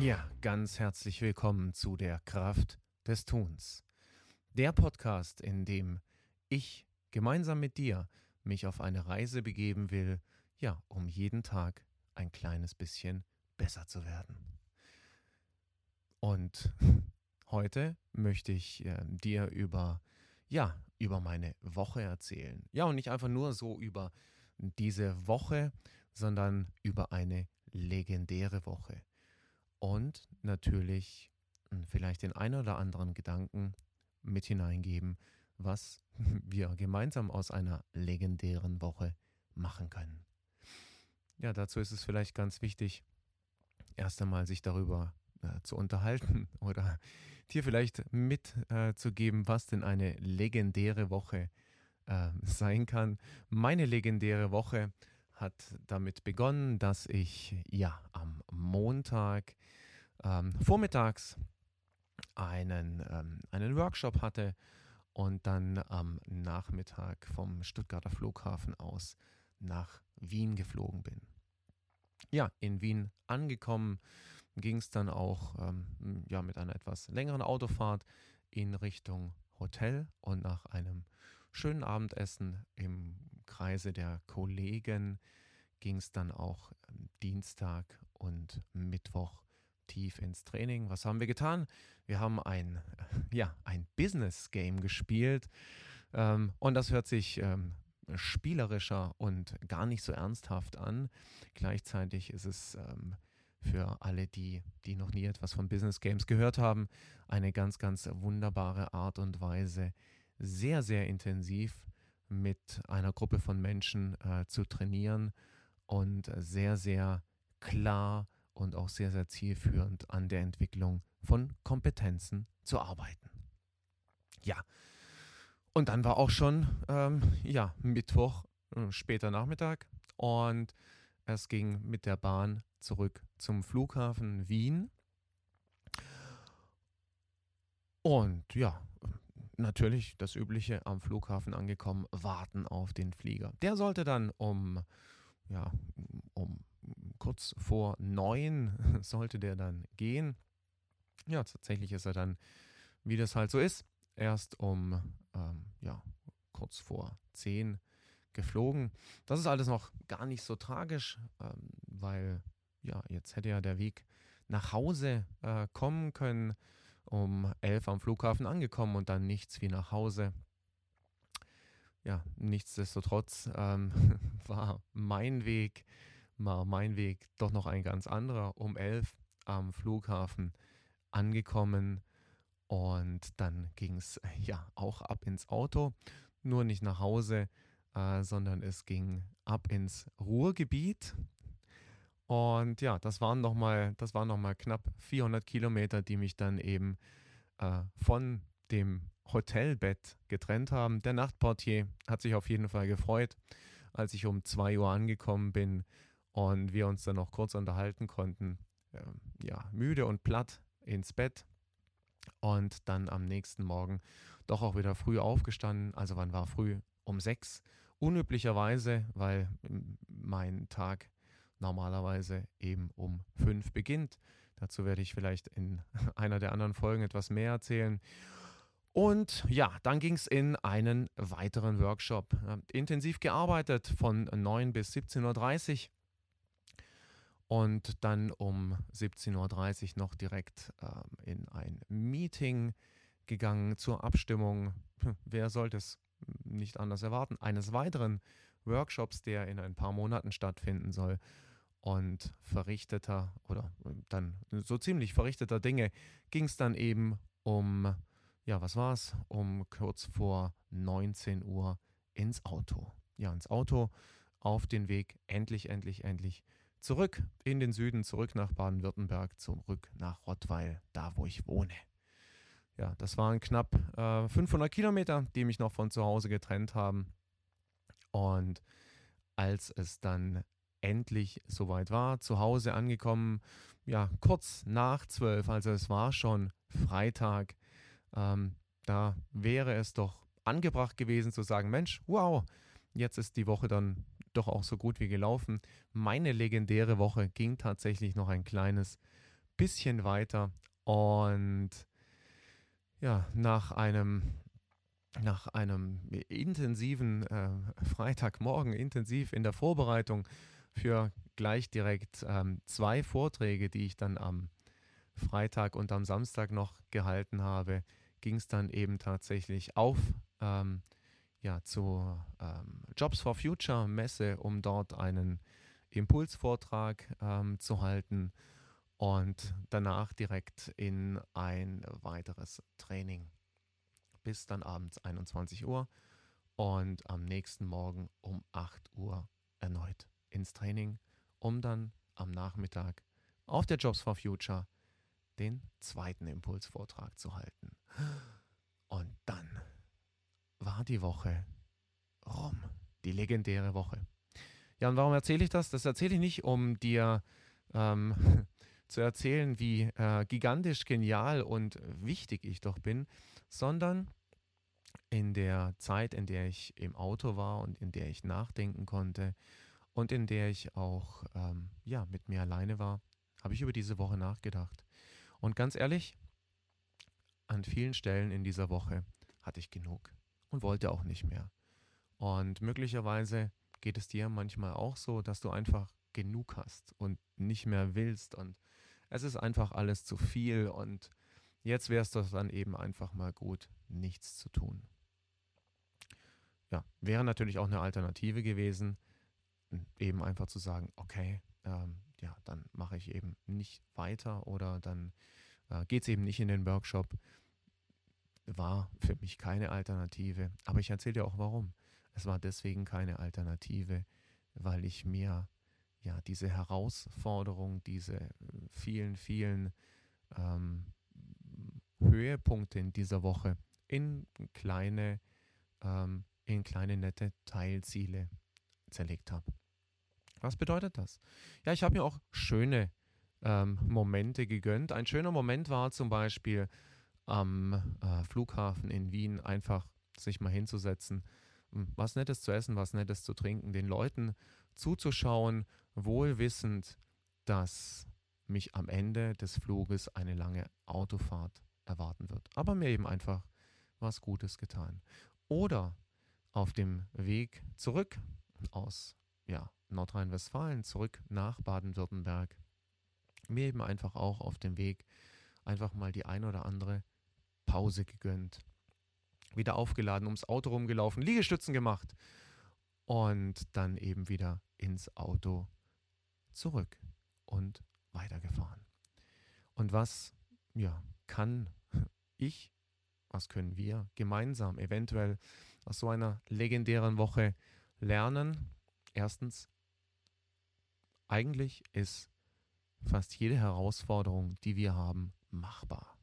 Ja, ganz herzlich willkommen zu der Kraft des Tuns. Der Podcast, in dem ich gemeinsam mit dir mich auf eine Reise begeben will, ja, um jeden Tag ein kleines bisschen besser zu werden. Und heute möchte ich äh, dir über, ja, über meine Woche erzählen. Ja, und nicht einfach nur so über diese Woche, sondern über eine legendäre Woche. Und natürlich hm, vielleicht den einen oder anderen Gedanken mit hineingeben, was wir gemeinsam aus einer legendären Woche machen können. Ja, dazu ist es vielleicht ganz wichtig, erst einmal sich darüber äh, zu unterhalten oder dir vielleicht mitzugeben, äh, was denn eine legendäre Woche äh, sein kann. Meine legendäre Woche hat damit begonnen, dass ich ja am Montag ähm, vormittags einen, ähm, einen Workshop hatte und dann am Nachmittag vom Stuttgarter Flughafen aus nach Wien geflogen bin. Ja, in Wien angekommen ging es dann auch ähm, ja, mit einer etwas längeren Autofahrt in Richtung Hotel und nach einem schönen Abendessen im Kreise der Kollegen ging es dann auch ähm, Dienstag und Mittwoch tief ins Training. Was haben wir getan? Wir haben ein, ja, ein Business Game gespielt ähm, und das hört sich ähm, spielerischer und gar nicht so ernsthaft an. Gleichzeitig ist es ähm, für alle, die, die noch nie etwas von Business Games gehört haben, eine ganz, ganz wunderbare Art und Weise, sehr, sehr intensiv mit einer Gruppe von Menschen äh, zu trainieren und sehr, sehr klar und auch sehr, sehr zielführend an der Entwicklung von Kompetenzen zu arbeiten. Ja, und dann war auch schon ähm, ja, Mittwoch, äh, später Nachmittag und es ging mit der Bahn zurück zum Flughafen Wien. Und ja, natürlich das Übliche am Flughafen angekommen, warten auf den Flieger. Der sollte dann um, ja, um kurz vor neun sollte der dann gehen. Ja, tatsächlich ist er dann, wie das halt so ist, erst um ähm, ja, kurz vor zehn geflogen. Das ist alles noch gar nicht so tragisch, ähm, weil ja, jetzt hätte ja der Weg nach Hause äh, kommen können, um elf am Flughafen angekommen und dann nichts wie nach Hause. Ja, nichtsdestotrotz ähm, war mein Weg, war mein Weg doch noch ein ganz anderer. Um elf am Flughafen angekommen und dann ging es ja auch ab ins Auto, nur nicht nach Hause, äh, sondern es ging ab ins Ruhrgebiet. Und ja, das waren nochmal, noch knapp 400 Kilometer, die mich dann eben äh, von dem Hotelbett getrennt haben. Der Nachtportier hat sich auf jeden Fall gefreut, als ich um 2 Uhr angekommen bin und wir uns dann noch kurz unterhalten konnten. Äh, ja, müde und platt ins Bett und dann am nächsten Morgen doch auch wieder früh aufgestanden. Also wann war früh? Um sechs. Unüblicherweise, weil mein Tag normalerweise eben um fünf beginnt. Dazu werde ich vielleicht in einer der anderen Folgen etwas mehr erzählen. Und ja, dann ging es in einen weiteren Workshop. Intensiv gearbeitet von 9 bis 17.30 Uhr und dann um 17.30 Uhr noch direkt ähm, in ein Meeting gegangen zur Abstimmung. Wer sollte es nicht anders erwarten? Eines weiteren Workshops, der in ein paar Monaten stattfinden soll. Und verrichteter oder dann so ziemlich verrichteter Dinge ging es dann eben um, ja, was war es? Um kurz vor 19 Uhr ins Auto. Ja, ins Auto auf den Weg endlich, endlich, endlich Zurück in den Süden, zurück nach Baden-Württemberg, zurück nach Rottweil, da wo ich wohne. Ja, das waren knapp äh, 500 Kilometer, die mich noch von zu Hause getrennt haben. Und als es dann endlich soweit war, zu Hause angekommen, ja, kurz nach zwölf, also es war schon Freitag, ähm, da wäre es doch angebracht gewesen zu sagen, Mensch, wow, jetzt ist die Woche dann doch auch so gut wie gelaufen. Meine legendäre Woche ging tatsächlich noch ein kleines bisschen weiter und ja, nach einem nach einem intensiven äh, Freitagmorgen, intensiv in der Vorbereitung für gleich direkt ähm, zwei Vorträge, die ich dann am Freitag und am Samstag noch gehalten habe, ging es dann eben tatsächlich auf ähm, ja, zur ähm, Jobs for Future Messe, um dort einen Impulsvortrag ähm, zu halten und danach direkt in ein weiteres Training bis dann abends 21 Uhr und am nächsten Morgen um 8 Uhr erneut ins Training, um dann am Nachmittag auf der Jobs for Future den zweiten Impulsvortrag zu halten. War die Woche rum, die legendäre Woche. Ja, und warum erzähle ich das? Das erzähle ich nicht, um dir ähm, zu erzählen, wie äh, gigantisch genial und wichtig ich doch bin, sondern in der Zeit, in der ich im Auto war und in der ich nachdenken konnte und in der ich auch ähm, ja, mit mir alleine war, habe ich über diese Woche nachgedacht. Und ganz ehrlich, an vielen Stellen in dieser Woche hatte ich genug und wollte auch nicht mehr. Und möglicherweise geht es dir manchmal auch so, dass du einfach genug hast und nicht mehr willst und es ist einfach alles zu viel und jetzt wäre es doch dann eben einfach mal gut, nichts zu tun. Ja, wäre natürlich auch eine Alternative gewesen, eben einfach zu sagen, okay, ähm, ja, dann mache ich eben nicht weiter oder dann äh, geht es eben nicht in den Workshop. War für mich keine Alternative. Aber ich erzähle dir auch warum. Es war deswegen keine Alternative, weil ich mir ja diese Herausforderung, diese äh, vielen, vielen ähm, Höhepunkte in dieser Woche in kleine, ähm, in kleine nette Teilziele zerlegt habe. Was bedeutet das? Ja, ich habe mir auch schöne ähm, Momente gegönnt. Ein schöner Moment war zum Beispiel am äh, Flughafen in Wien einfach sich mal hinzusetzen, hm, was Nettes zu essen, was Nettes zu trinken, den Leuten zuzuschauen, wohl wissend, dass mich am Ende des Fluges eine lange Autofahrt erwarten wird. Aber mir eben einfach was Gutes getan. Oder auf dem Weg zurück aus ja, Nordrhein-Westfalen, zurück nach Baden-Württemberg, mir eben einfach auch auf dem Weg einfach mal die ein oder andere Pause gegönnt. Wieder aufgeladen, ums Auto rumgelaufen, Liegestützen gemacht und dann eben wieder ins Auto zurück und weitergefahren. Und was ja, kann ich, was können wir gemeinsam eventuell aus so einer legendären Woche lernen? Erstens, eigentlich ist fast jede Herausforderung, die wir haben, machbar.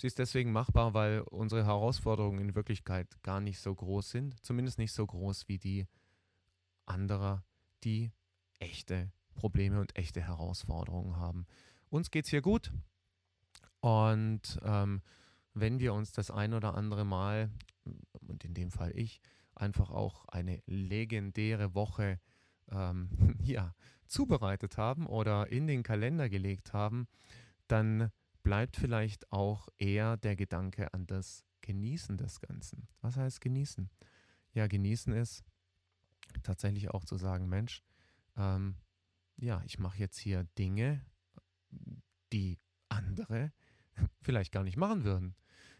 Sie ist deswegen machbar, weil unsere Herausforderungen in Wirklichkeit gar nicht so groß sind, zumindest nicht so groß wie die anderer, die echte Probleme und echte Herausforderungen haben. Uns geht es hier gut und ähm, wenn wir uns das ein oder andere Mal, und in dem Fall ich, einfach auch eine legendäre Woche ähm, ja, zubereitet haben oder in den Kalender gelegt haben, dann bleibt vielleicht auch eher der Gedanke an das Genießen des Ganzen. Was heißt genießen? Ja, genießen ist tatsächlich auch zu sagen, Mensch, ähm, ja, ich mache jetzt hier Dinge, die andere vielleicht gar nicht machen würden.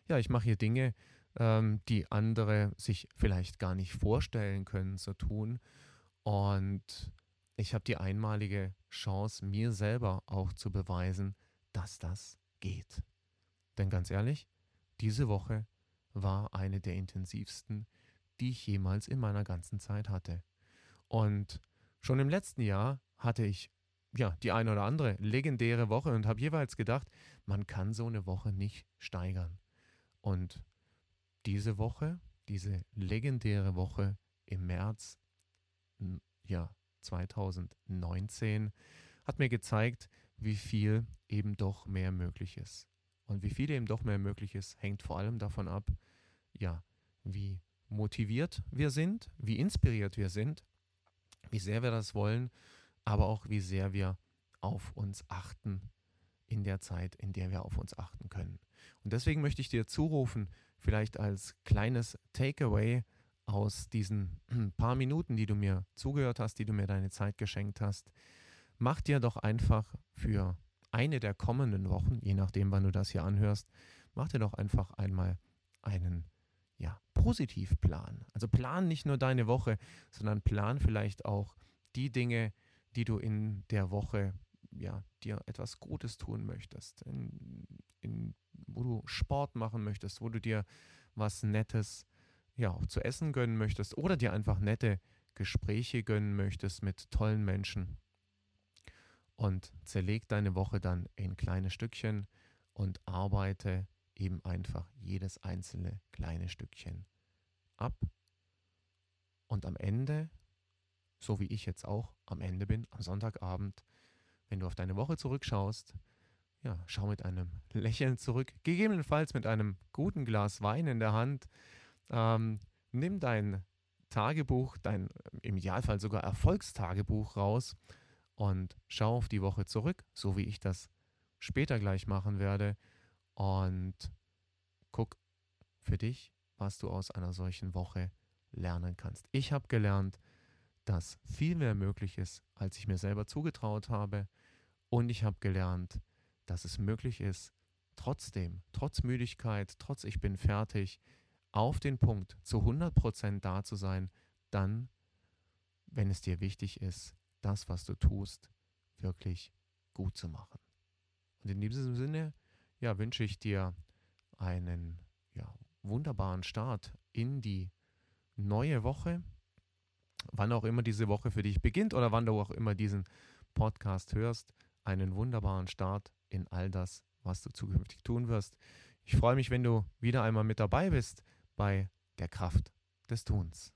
Ja, ich mache hier Dinge, ähm, die andere sich vielleicht gar nicht vorstellen können zu tun. Und ich habe die einmalige Chance, mir selber auch zu beweisen, dass das geht. Denn ganz ehrlich, diese Woche war eine der intensivsten, die ich jemals in meiner ganzen Zeit hatte. Und schon im letzten Jahr hatte ich ja die eine oder andere legendäre Woche und habe jeweils gedacht, man kann so eine Woche nicht steigern. Und diese Woche, diese legendäre Woche im März, ja, 2019 hat mir gezeigt, wie viel eben doch mehr möglich ist. Und wie viel eben doch mehr möglich ist, hängt vor allem davon ab, ja, wie motiviert wir sind, wie inspiriert wir sind, wie sehr wir das wollen, aber auch wie sehr wir auf uns achten in der Zeit, in der wir auf uns achten können. Und deswegen möchte ich dir zurufen, vielleicht als kleines Takeaway aus diesen paar Minuten, die du mir zugehört hast, die du mir deine Zeit geschenkt hast, mach dir doch einfach für eine der kommenden Wochen, je nachdem, wann du das hier anhörst, mach dir doch einfach einmal einen ja, Positivplan. Also plan nicht nur deine Woche, sondern plan vielleicht auch die Dinge, die du in der Woche ja, dir etwas Gutes tun möchtest, in, in, wo du Sport machen möchtest, wo du dir was Nettes ja, auch zu essen gönnen möchtest oder dir einfach nette Gespräche gönnen möchtest mit tollen Menschen. Und zerleg deine Woche dann in kleine Stückchen und arbeite eben einfach jedes einzelne kleine Stückchen ab. Und am Ende, so wie ich jetzt auch am Ende bin, am Sonntagabend, wenn du auf deine Woche zurückschaust, ja, schau mit einem Lächeln zurück, gegebenenfalls mit einem guten Glas Wein in der Hand. Ähm, nimm dein Tagebuch, dein im Idealfall sogar Erfolgstagebuch raus und schau auf die Woche zurück, so wie ich das später gleich machen werde. Und guck für dich, was du aus einer solchen Woche lernen kannst. Ich habe gelernt, dass viel mehr möglich ist, als ich mir selber zugetraut habe. Und ich habe gelernt, dass es möglich ist, trotzdem, trotz Müdigkeit, trotz ich bin fertig, auf den Punkt zu 100% da zu sein, dann, wenn es dir wichtig ist, das, was du tust, wirklich gut zu machen. Und in diesem Sinne, ja, wünsche ich dir einen ja, wunderbaren Start in die neue Woche, wann auch immer diese Woche für dich beginnt oder wann du auch immer diesen Podcast hörst, einen wunderbaren Start in all das, was du zukünftig tun wirst. Ich freue mich, wenn du wieder einmal mit dabei bist bei der Kraft des Tuns.